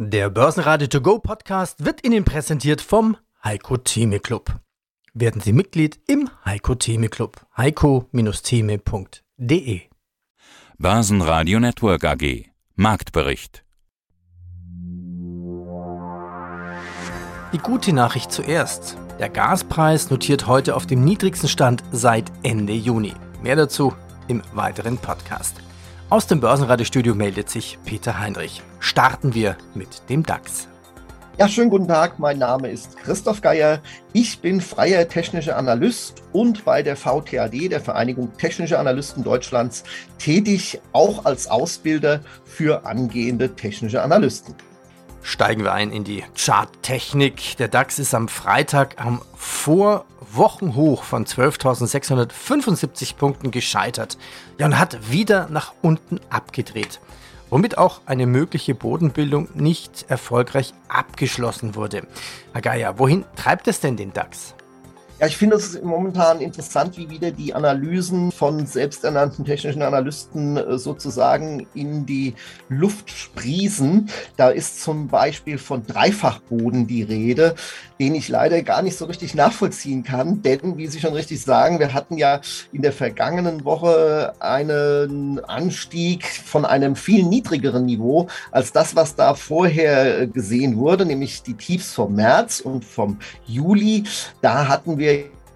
Der Börsenradio To Go Podcast wird Ihnen präsentiert vom Heiko Theme Club. Werden Sie Mitglied im Heiko Theme Club. heiko-theme.de Börsenradio Network AG Marktbericht Die gute Nachricht zuerst. Der Gaspreis notiert heute auf dem niedrigsten Stand seit Ende Juni. Mehr dazu im weiteren Podcast. Aus dem Börsenradiostudio meldet sich Peter Heinrich. Starten wir mit dem DAX. Ja, schönen guten Tag. Mein Name ist Christoph Geier. Ich bin freier technischer Analyst und bei der VTAD, der Vereinigung Technischer Analysten Deutschlands, tätig, auch als Ausbilder für angehende technische Analysten. Steigen wir ein in die Charttechnik. Der DAX ist am Freitag am Vorwochenhoch von 12.675 Punkten gescheitert ja, und hat wieder nach unten abgedreht, womit auch eine mögliche Bodenbildung nicht erfolgreich abgeschlossen wurde. Herr wohin treibt es denn den DAX? Ja, ich finde es momentan interessant, wie wieder die Analysen von selbsternannten technischen Analysten äh, sozusagen in die Luft sprießen. Da ist zum Beispiel von Dreifachboden die Rede, den ich leider gar nicht so richtig nachvollziehen kann. Denn, wie Sie schon richtig sagen, wir hatten ja in der vergangenen Woche einen Anstieg von einem viel niedrigeren Niveau als das, was da vorher äh, gesehen wurde, nämlich die Tiefs vom März und vom Juli. Da hatten wir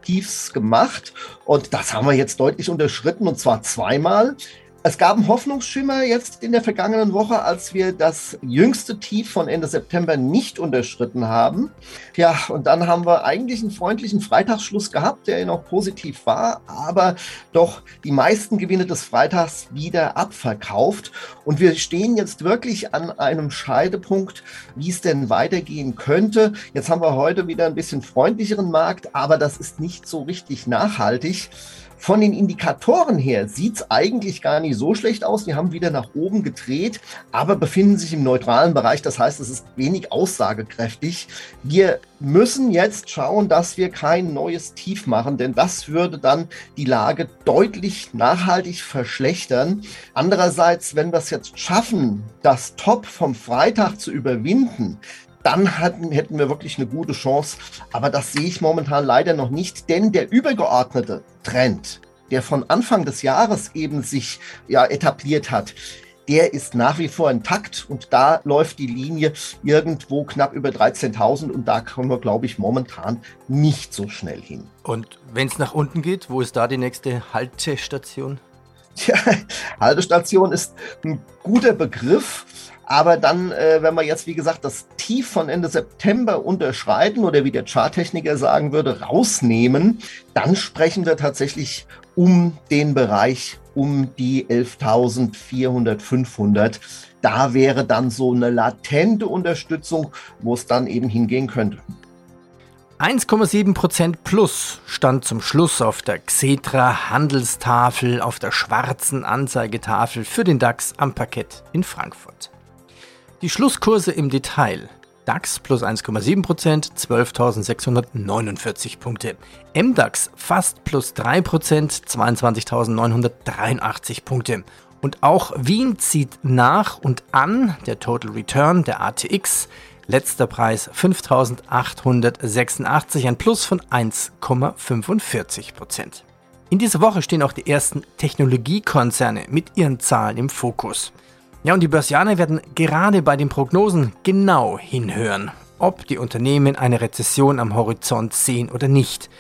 Tiefs gemacht und das haben wir jetzt deutlich unterschritten und zwar zweimal. Es gab einen Hoffnungsschimmer jetzt in der vergangenen Woche, als wir das jüngste Tief von Ende September nicht unterschritten haben. Ja, und dann haben wir eigentlich einen freundlichen Freitagsschluss gehabt, der noch positiv war, aber doch die meisten Gewinne des Freitags wieder abverkauft. Und wir stehen jetzt wirklich an einem Scheidepunkt, wie es denn weitergehen könnte. Jetzt haben wir heute wieder ein bisschen freundlicheren Markt, aber das ist nicht so richtig nachhaltig. Von den Indikatoren her sieht es eigentlich gar nicht so schlecht aus. Die haben wieder nach oben gedreht, aber befinden sich im neutralen Bereich. Das heißt, es ist wenig aussagekräftig. Wir müssen jetzt schauen, dass wir kein neues Tief machen, denn das würde dann die Lage deutlich nachhaltig verschlechtern. Andererseits, wenn wir es jetzt schaffen, das Top vom Freitag zu überwinden, dann hatten, hätten wir wirklich eine gute Chance. Aber das sehe ich momentan leider noch nicht, denn der übergeordnete Trend, der von Anfang des Jahres eben sich ja etabliert hat, der ist nach wie vor intakt und da läuft die Linie irgendwo knapp über 13.000 und da kommen wir, glaube ich, momentan nicht so schnell hin. Und wenn es nach unten geht, wo ist da die nächste Haltestation? Tja, Haltestation ist ein guter Begriff. Aber dann, äh, wenn wir jetzt, wie gesagt, das Tief von Ende September unterschreiten oder wie der Charttechniker sagen würde, rausnehmen, dann sprechen wir tatsächlich um den Bereich um die 11.400, 500. Da wäre dann so eine latente Unterstützung, wo es dann eben hingehen könnte. 1,7% plus stand zum Schluss auf der Xetra Handelstafel auf der schwarzen Anzeigetafel für den DAX am Parkett in Frankfurt. Die Schlusskurse im Detail. DAX plus 1,7%, 12.649 Punkte. MDAX fast plus 3%, 22.983 Punkte. Und auch Wien zieht nach und an, der Total Return der ATX. Letzter Preis 5.886, ein Plus von 1,45%. In dieser Woche stehen auch die ersten Technologiekonzerne mit ihren Zahlen im Fokus. Ja, und die Börsianer werden gerade bei den Prognosen genau hinhören, ob die Unternehmen eine Rezession am Horizont sehen oder nicht.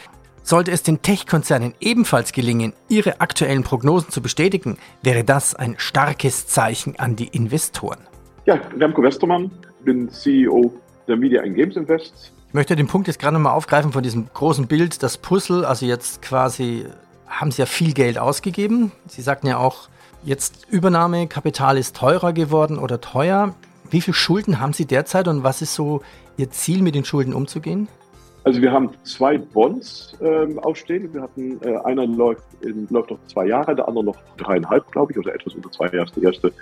Sollte es den Tech-Konzernen ebenfalls gelingen, ihre aktuellen Prognosen zu bestätigen, wäre das ein starkes Zeichen an die Investoren. Ja, Remco Westermann, bin CEO der Media and Games Invest. Ich möchte den Punkt jetzt gerade nochmal aufgreifen von diesem großen Bild, das Puzzle. Also jetzt quasi haben Sie ja viel Geld ausgegeben. Sie sagten ja auch, Jetzt Übernahmekapital ist teurer geworden oder teuer. Wie viel Schulden haben Sie derzeit und was ist so Ihr Ziel, mit den Schulden umzugehen? Also wir haben zwei Bonds äh, ausstehen. Wir hatten äh, einer läuft, in, läuft noch zwei Jahre, der andere noch dreieinhalb, glaube ich, oder etwas unter zwei Jahre. Der erste.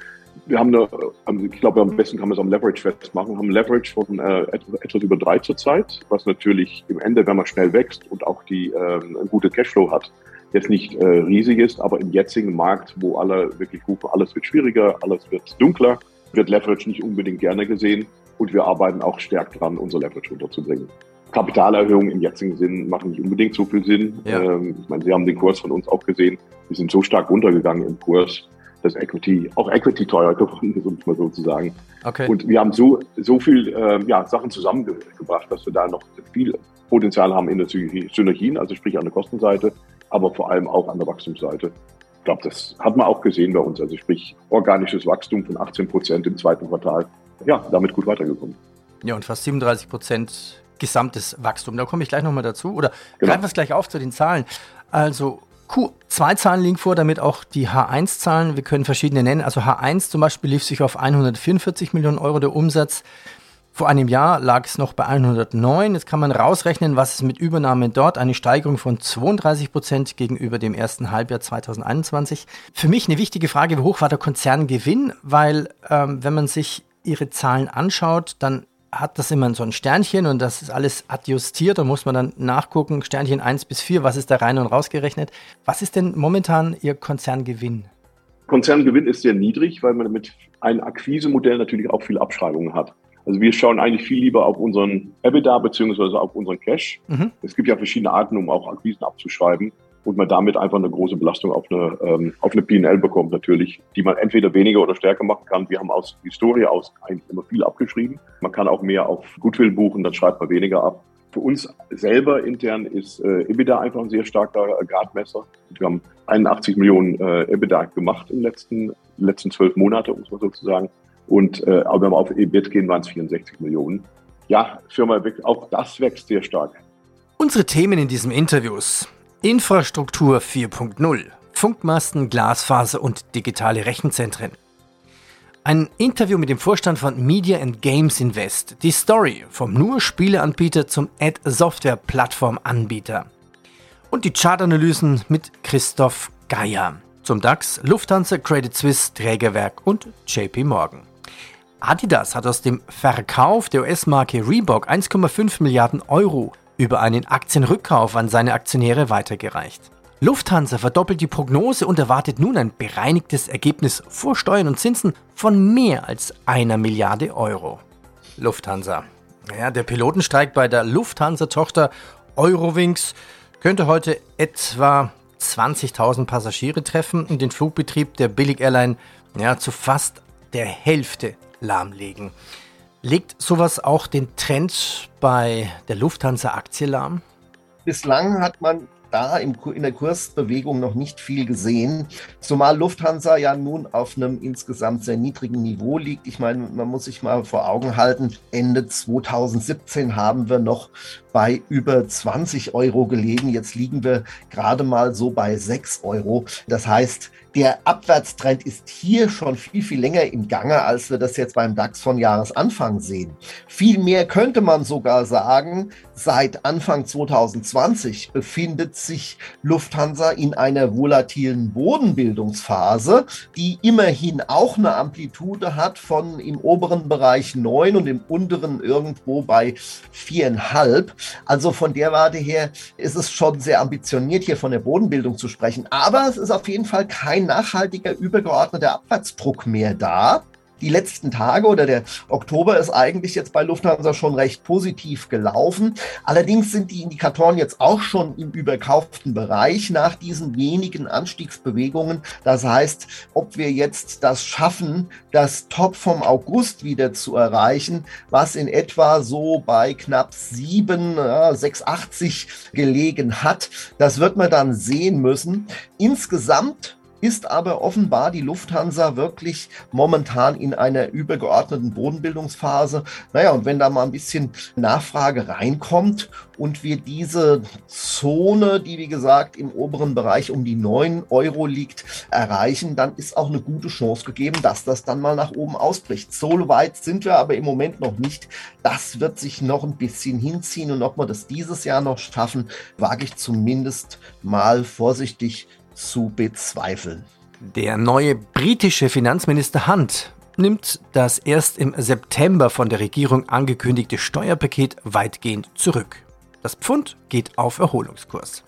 Wir haben eine, ich glaube, am besten kann man es am Leverage festmachen. Wir haben ein Leverage von äh, etwas, etwas über drei zurzeit, was natürlich im Ende, wenn man schnell wächst und auch die äh, gute Cashflow hat, jetzt nicht äh, riesig ist, aber im jetzigen Markt, wo alle wirklich rufen, alles wird schwieriger, alles wird dunkler, wird Leverage nicht unbedingt gerne gesehen. und wir arbeiten auch stärker dran, unser Leverage runterzubringen. Kapitalerhöhungen im jetzigen Sinn machen nicht unbedingt so viel Sinn. Ja. Ähm, ich meine, Sie haben den Kurs von uns auch gesehen. Wir sind so stark runtergegangen im Kurs, dass Equity, auch Equity teuer geworden ist, um es mal so zu sagen. Okay. Und wir haben so, so viel äh, ja, Sachen zusammengebracht, dass wir da noch viel Potenzial haben in der Synergien, also sprich an der Kostenseite, aber vor allem auch an der Wachstumsseite. Ich glaube, das hat man auch gesehen bei uns, also sprich organisches Wachstum von 18 Prozent im zweiten Quartal. Ja, damit gut weitergekommen. Ja, und fast 37 Prozent gesamtes Wachstum. Da komme ich gleich nochmal dazu. Oder genau. greifen wir es gleich auf zu den Zahlen. Also Q2-Zahlen liegen vor, damit auch die H1-Zahlen, wir können verschiedene nennen. Also H1 zum Beispiel lief sich auf 144 Millionen Euro der Umsatz. Vor einem Jahr lag es noch bei 109. Jetzt kann man rausrechnen, was es mit Übernahme dort, eine Steigerung von 32 Prozent gegenüber dem ersten Halbjahr 2021. Für mich eine wichtige Frage, wie hoch war der Konzerngewinn? Weil ähm, wenn man sich ihre Zahlen anschaut, dann hat das immer so ein Sternchen und das ist alles adjustiert. Da muss man dann nachgucken, Sternchen 1 bis 4, was ist da rein und rausgerechnet. Was ist denn momentan Ihr Konzerngewinn? Konzerngewinn ist sehr niedrig, weil man mit einem Akquise-Modell natürlich auch viel Abschreibungen hat. Also wir schauen eigentlich viel lieber auf unseren EBITDA beziehungsweise auf unseren Cash. Mhm. Es gibt ja verschiedene Arten, um auch Akquisen abzuschreiben und man damit einfach eine große Belastung auf eine, ähm, auf eine PNL bekommt natürlich, die man entweder weniger oder stärker machen kann. Wir haben aus Historie aus eigentlich immer viel abgeschrieben. Man kann auch mehr auf Goodwill buchen, dann schreibt man weniger ab. Für uns selber intern ist äh, EBITDA einfach ein sehr starker Gradmesser. Wir haben 81 Millionen äh, EBITDA gemacht in den letzten, letzten zwölf Monaten, um es mal so zu sagen. Und äh, aber wenn wir auf EBIT gehen, waren es 64 Millionen. Ja, Firma, auch das wächst sehr stark. Unsere Themen in diesem Interviews Infrastruktur 4.0, Funkmasten, Glasfaser und digitale Rechenzentren. Ein Interview mit dem Vorstand von Media and Games Invest. Die Story vom nur Spieleanbieter zum Ad-Software-Plattform-Anbieter. Und die Chartanalysen mit Christoph Geier. Zum DAX, Lufthansa, Credit Suisse, Trägerwerk und JP Morgan. Adidas hat aus dem Verkauf der US-Marke Reebok 1,5 Milliarden Euro über einen Aktienrückkauf an seine Aktionäre weitergereicht. Lufthansa verdoppelt die Prognose und erwartet nun ein bereinigtes Ergebnis vor Steuern und Zinsen von mehr als einer Milliarde Euro. Lufthansa. Ja, der Pilotenstreik bei der Lufthansa-Tochter Eurowings könnte heute etwa 20.000 Passagiere treffen und den Flugbetrieb der Billig-Airline ja, zu fast der Hälfte lahmlegen. Legt sowas auch den Trend bei der Lufthansa-Aktie lahm? Bislang hat man da in der Kursbewegung noch nicht viel gesehen, zumal Lufthansa ja nun auf einem insgesamt sehr niedrigen Niveau liegt. Ich meine, man muss sich mal vor Augen halten, Ende 2017 haben wir noch bei über 20 Euro gelegen. Jetzt liegen wir gerade mal so bei 6 Euro. Das heißt, der Abwärtstrend ist hier schon viel, viel länger im Gange, als wir das jetzt beim DAX von Jahresanfang sehen. Vielmehr könnte man sogar sagen, seit Anfang 2020 befindet sich Lufthansa in einer volatilen Bodenbildungsphase, die immerhin auch eine Amplitude hat von im oberen Bereich 9 und im unteren irgendwo bei 4,5. Also von der Warte her ist es schon sehr ambitioniert, hier von der Bodenbildung zu sprechen. Aber es ist auf jeden Fall kein nachhaltiger übergeordneter Abwärtsdruck mehr da. Die letzten Tage oder der Oktober ist eigentlich jetzt bei Lufthansa schon recht positiv gelaufen. Allerdings sind die Indikatoren jetzt auch schon im überkauften Bereich nach diesen wenigen Anstiegsbewegungen. Das heißt, ob wir jetzt das schaffen, das Top vom August wieder zu erreichen, was in etwa so bei knapp 7, 680 gelegen hat, das wird man dann sehen müssen. Insgesamt ist aber offenbar die Lufthansa wirklich momentan in einer übergeordneten Bodenbildungsphase. Naja, und wenn da mal ein bisschen Nachfrage reinkommt und wir diese Zone, die wie gesagt im oberen Bereich um die 9 Euro liegt, erreichen, dann ist auch eine gute Chance gegeben, dass das dann mal nach oben ausbricht. So weit sind wir aber im Moment noch nicht. Das wird sich noch ein bisschen hinziehen und ob wir das dieses Jahr noch schaffen, wage ich zumindest mal vorsichtig zu bezweifeln. Der neue britische Finanzminister Hunt nimmt das erst im September von der Regierung angekündigte Steuerpaket weitgehend zurück. Das Pfund geht auf Erholungskurs.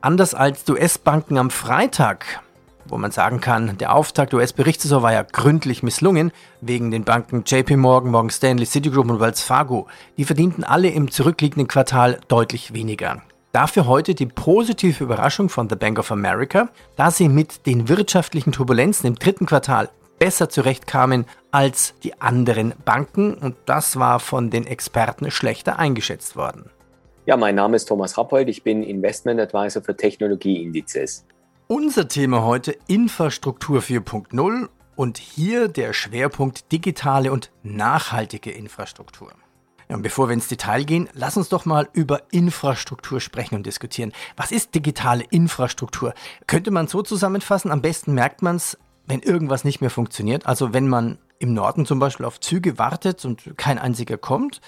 Anders als US-Banken am Freitag wo man sagen kann, der Auftakt der US-Berichtssaison war ja gründlich misslungen, wegen den Banken JP Morgan, Morgan Stanley, Citigroup und Wells Fargo. Die verdienten alle im zurückliegenden Quartal deutlich weniger. Dafür heute die positive Überraschung von The Bank of America, da sie mit den wirtschaftlichen Turbulenzen im dritten Quartal besser zurechtkamen als die anderen Banken und das war von den Experten schlechter eingeschätzt worden. Ja, mein Name ist Thomas Rappold, ich bin Investment Advisor für Technologieindizes. Unser Thema heute Infrastruktur 4.0 und hier der Schwerpunkt digitale und nachhaltige Infrastruktur. Ja, und bevor wir ins Detail gehen, lass uns doch mal über Infrastruktur sprechen und diskutieren. Was ist digitale Infrastruktur? Könnte man so zusammenfassen, am besten merkt man es, wenn irgendwas nicht mehr funktioniert. Also wenn man im Norden zum Beispiel auf Züge wartet und kein einziger kommt.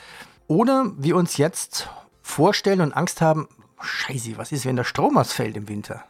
Oder wir uns jetzt vorstellen und Angst haben, scheiße, was ist, wenn der Strom ausfällt im Winter?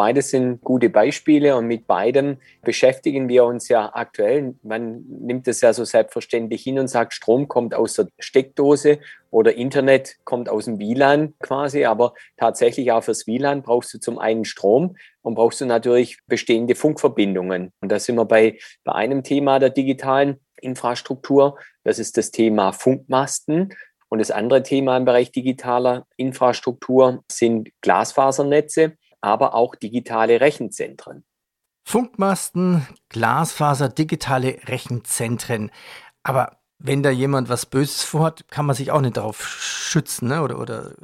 Beides sind gute Beispiele und mit beidem beschäftigen wir uns ja aktuell. Man nimmt es ja so selbstverständlich hin und sagt, Strom kommt aus der Steckdose oder Internet kommt aus dem WLAN quasi. Aber tatsächlich auch fürs WLAN brauchst du zum einen Strom und brauchst du natürlich bestehende Funkverbindungen. Und da sind wir bei, bei einem Thema der digitalen Infrastruktur. Das ist das Thema Funkmasten. Und das andere Thema im Bereich digitaler Infrastruktur sind Glasfasernetze aber auch digitale Rechenzentren. Funkmasten, Glasfaser, digitale Rechenzentren. Aber wenn da jemand was Böses vorhat, kann man sich auch nicht darauf schützen, ne? Oder, oder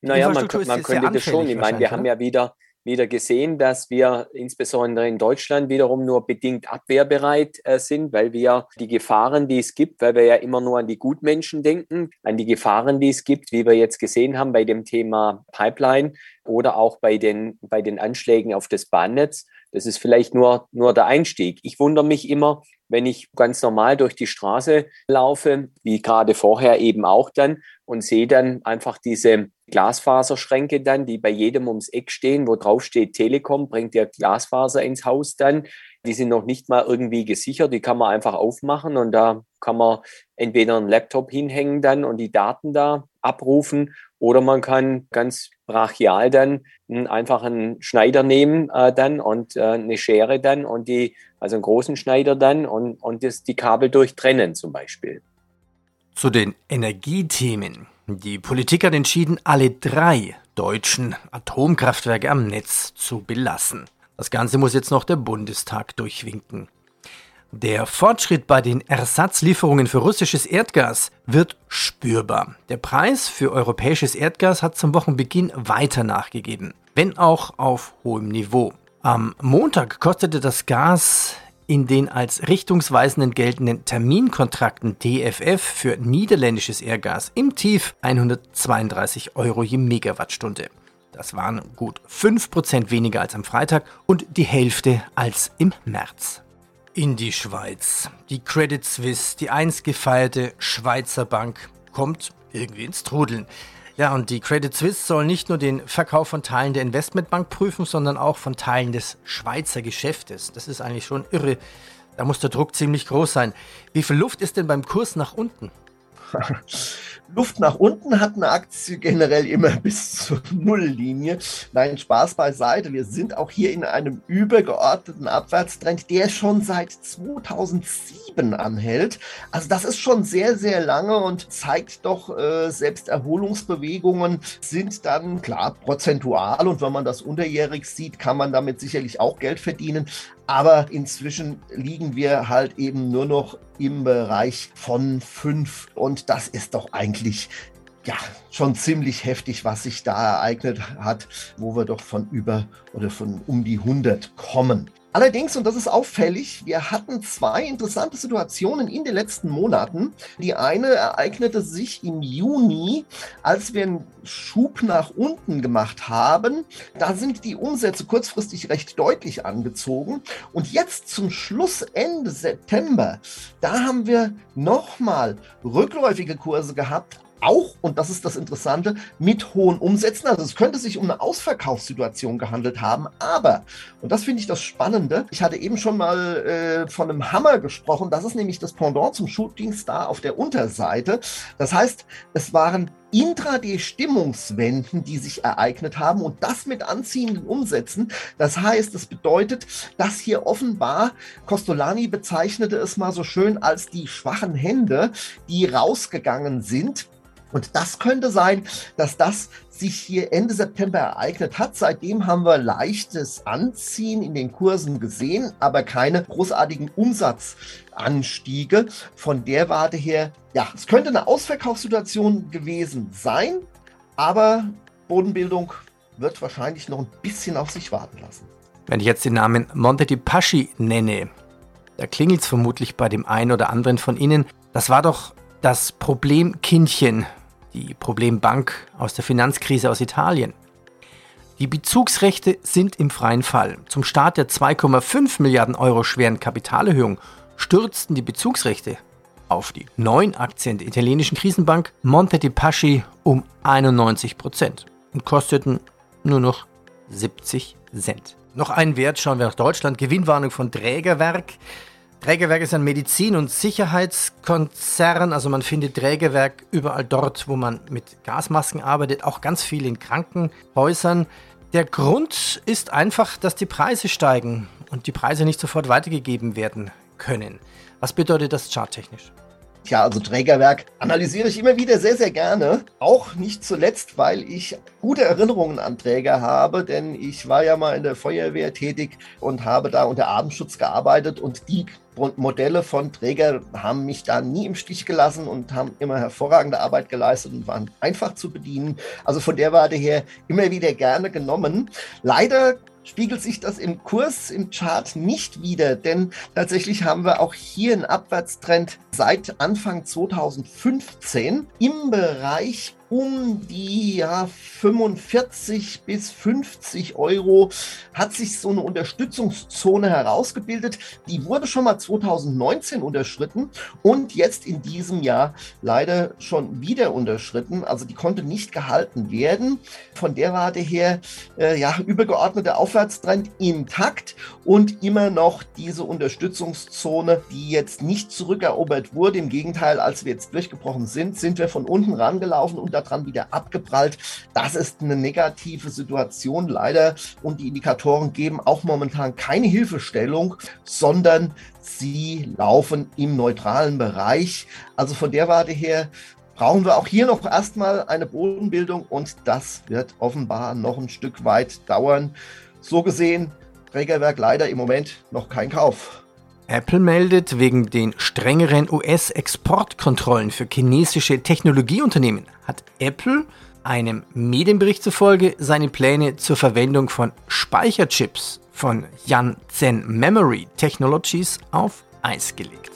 naja, man, man könnte das schon. Ich meine, wir haben ja wieder wieder gesehen, dass wir insbesondere in Deutschland wiederum nur bedingt abwehrbereit äh, sind, weil wir die Gefahren, die es gibt, weil wir ja immer nur an die Gutmenschen denken, an die Gefahren, die es gibt, wie wir jetzt gesehen haben bei dem Thema Pipeline oder auch bei den, bei den Anschlägen auf das Bahnnetz. Das ist vielleicht nur, nur der Einstieg. Ich wundere mich immer, wenn ich ganz normal durch die Straße laufe, wie gerade vorher eben auch dann, und sehe dann einfach diese Glasfaserschränke dann, die bei jedem ums Eck stehen, wo drauf steht Telekom, bringt der Glasfaser ins Haus dann. Die sind noch nicht mal irgendwie gesichert, die kann man einfach aufmachen und da kann man entweder einen Laptop hinhängen dann und die Daten da abrufen oder man kann ganz brachial dann einfach einen Schneider nehmen äh, dann und äh, eine Schere dann und die, also einen großen Schneider dann und, und das, die Kabel durchtrennen zum Beispiel. Zu den Energiethemen. Die Politik hat entschieden, alle drei deutschen Atomkraftwerke am Netz zu belassen. Das Ganze muss jetzt noch der Bundestag durchwinken. Der Fortschritt bei den Ersatzlieferungen für russisches Erdgas wird spürbar. Der Preis für europäisches Erdgas hat zum Wochenbeginn weiter nachgegeben, wenn auch auf hohem Niveau. Am Montag kostete das Gas in den als richtungsweisenden geltenden Terminkontrakten DFF für niederländisches Erdgas im Tief 132 Euro je Megawattstunde. Das waren gut 5% weniger als am Freitag und die Hälfte als im März. In die Schweiz. Die Credit Suisse, die einst gefeierte Schweizer Bank, kommt irgendwie ins Trudeln. Ja, und die Credit Suisse soll nicht nur den Verkauf von Teilen der Investmentbank prüfen, sondern auch von Teilen des Schweizer Geschäftes. Das ist eigentlich schon irre. Da muss der Druck ziemlich groß sein. Wie viel Luft ist denn beim Kurs nach unten? Luft nach unten hat eine Aktie generell immer bis zur Nulllinie. Nein, Spaß beiseite. Wir sind auch hier in einem übergeordneten Abwärtstrend, der schon seit 2007 anhält. Also das ist schon sehr, sehr lange und zeigt doch, äh, selbst Erholungsbewegungen sind dann klar prozentual und wenn man das unterjährig sieht, kann man damit sicherlich auch Geld verdienen. Aber inzwischen liegen wir halt eben nur noch im Bereich von fünf. Und das ist doch eigentlich ja, schon ziemlich heftig, was sich da ereignet hat, wo wir doch von über oder von um die 100 kommen. Allerdings, und das ist auffällig, wir hatten zwei interessante Situationen in den letzten Monaten. Die eine ereignete sich im Juni, als wir einen Schub nach unten gemacht haben. Da sind die Umsätze kurzfristig recht deutlich angezogen. Und jetzt zum Schluss Ende September, da haben wir nochmal rückläufige Kurse gehabt, auch, und das ist das Interessante, mit hohen Umsätzen. Also es könnte sich um eine Ausverkaufssituation gehandelt haben, aber, und das finde ich das Spannende, ich hatte eben schon mal äh, von einem Hammer gesprochen, das ist nämlich das Pendant zum Shooting Star auf der Unterseite. Das heißt, es waren Intraday-Stimmungswenden, die sich ereignet haben und das mit anziehenden Umsätzen. Das heißt, es bedeutet, dass hier offenbar, Costolani bezeichnete es mal so schön als die schwachen Hände, die rausgegangen sind. Und das könnte sein, dass das sich hier Ende September ereignet hat. Seitdem haben wir leichtes Anziehen in den Kursen gesehen, aber keine großartigen Umsatzanstiege. Von der Warte her, ja, es könnte eine Ausverkaufssituation gewesen sein, aber Bodenbildung wird wahrscheinlich noch ein bisschen auf sich warten lassen. Wenn ich jetzt den Namen Monte di Paschi nenne, da klingelt es vermutlich bei dem einen oder anderen von Ihnen. Das war doch das Problemkindchen die Problembank aus der Finanzkrise aus Italien. Die Bezugsrechte sind im freien Fall. Zum Start der 2,5 Milliarden Euro schweren Kapitalerhöhung stürzten die Bezugsrechte auf die neuen Aktien der italienischen Krisenbank Monte dei Paschi um 91 Prozent und kosteten nur noch 70 Cent. Noch ein Wert, schauen wir nach Deutschland. Gewinnwarnung von Trägerwerk. Trägerwerk ist ein Medizin- und Sicherheitskonzern. Also man findet Trägerwerk überall dort, wo man mit Gasmasken arbeitet, auch ganz viel in Krankenhäusern. Der Grund ist einfach, dass die Preise steigen und die Preise nicht sofort weitergegeben werden können. Was bedeutet das charttechnisch? Tja, also Trägerwerk analysiere ich immer wieder sehr, sehr gerne. Auch nicht zuletzt, weil ich gute Erinnerungen an Träger habe, denn ich war ja mal in der Feuerwehr tätig und habe da unter Abendschutz gearbeitet und die Modelle von Träger haben mich da nie im Stich gelassen und haben immer hervorragende Arbeit geleistet und waren einfach zu bedienen. Also von der Warte her immer wieder gerne genommen. Leider spiegelt sich das im Kurs, im Chart nicht wieder, denn tatsächlich haben wir auch hier einen Abwärtstrend seit Anfang 2015 im Bereich um die ja, 45 bis 50 Euro hat sich so eine Unterstützungszone herausgebildet. Die wurde schon mal 2019 unterschritten und jetzt in diesem Jahr leider schon wieder unterschritten. Also die konnte nicht gehalten werden. Von der Warte her, äh, ja, übergeordnete Aufwärtstrend intakt und immer noch diese Unterstützungszone, die jetzt nicht zurückerobert wurde. Im Gegenteil, als wir jetzt durchgebrochen sind, sind wir von unten rangelaufen und daran wieder abgeprallt. Das ist eine negative Situation leider und die Indikatoren geben auch momentan keine Hilfestellung, sondern sie laufen im neutralen Bereich. Also von der Warte her brauchen wir auch hier noch erstmal eine Bodenbildung und das wird offenbar noch ein Stück weit dauern. So gesehen, Trägerwerk leider im Moment noch kein Kauf. Apple meldet, wegen den strengeren US-Exportkontrollen für chinesische Technologieunternehmen hat Apple einem Medienbericht zufolge seine Pläne zur Verwendung von Speicherchips von Yanzen Memory Technologies auf Eis gelegt.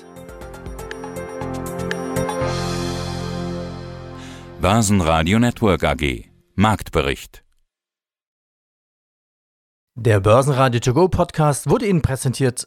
Börsenradio Network AG Marktbericht Der Börsenradio To Go Podcast wurde Ihnen präsentiert